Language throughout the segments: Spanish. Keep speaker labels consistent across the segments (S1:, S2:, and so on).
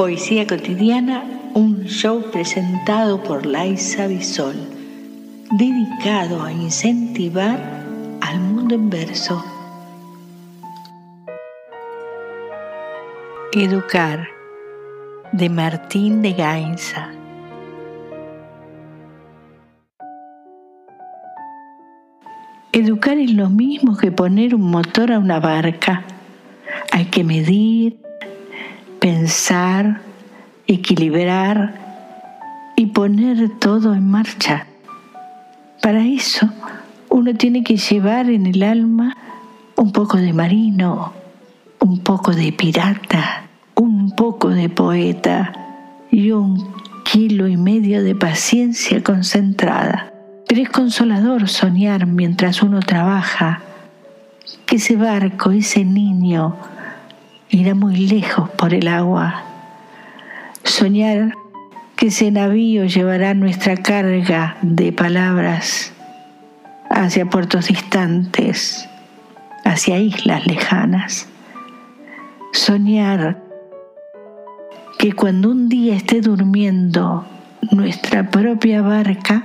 S1: Poesía Cotidiana, un show presentado por Laisa Bisol, dedicado a incentivar al mundo en verso. Educar, de Martín de Gainza. Educar es lo mismo que poner un motor a una barca. Hay que medir, pensar, equilibrar y poner todo en marcha. Para eso uno tiene que llevar en el alma un poco de marino, un poco de pirata, un poco de poeta y un kilo y medio de paciencia concentrada. Pero es consolador soñar mientras uno trabaja que ese barco, ese niño, irá muy lejos por el agua. Soñar que ese navío llevará nuestra carga de palabras hacia puertos distantes, hacia islas lejanas. Soñar que cuando un día esté durmiendo nuestra propia barca,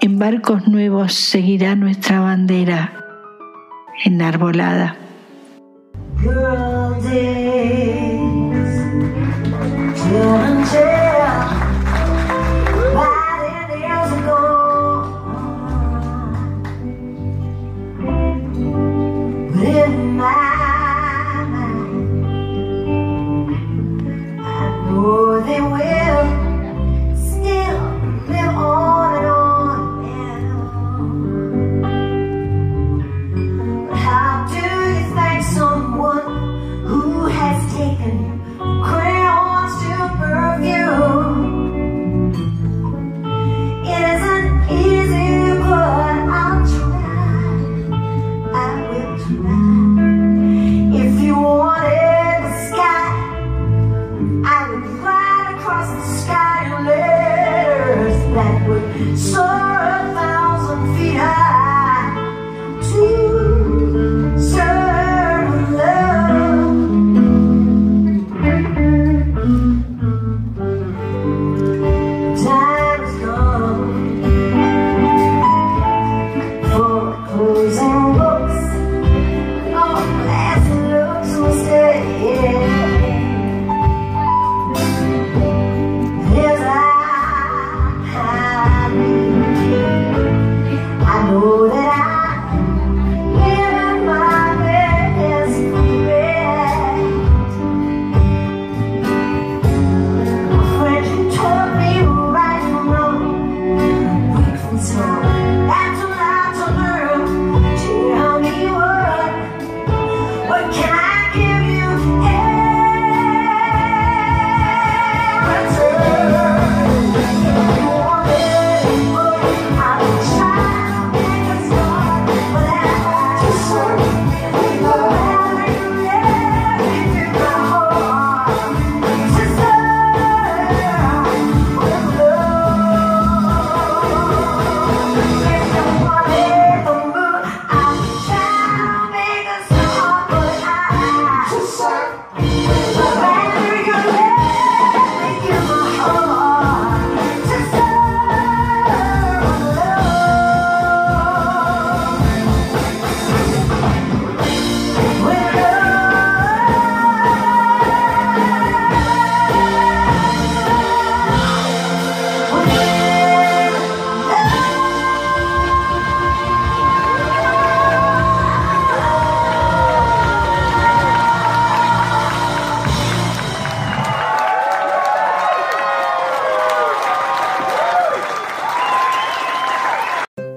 S1: en barcos nuevos seguirá nuestra bandera enarbolada.
S2: Girl, dear. I would fly across the sky in letters that would soar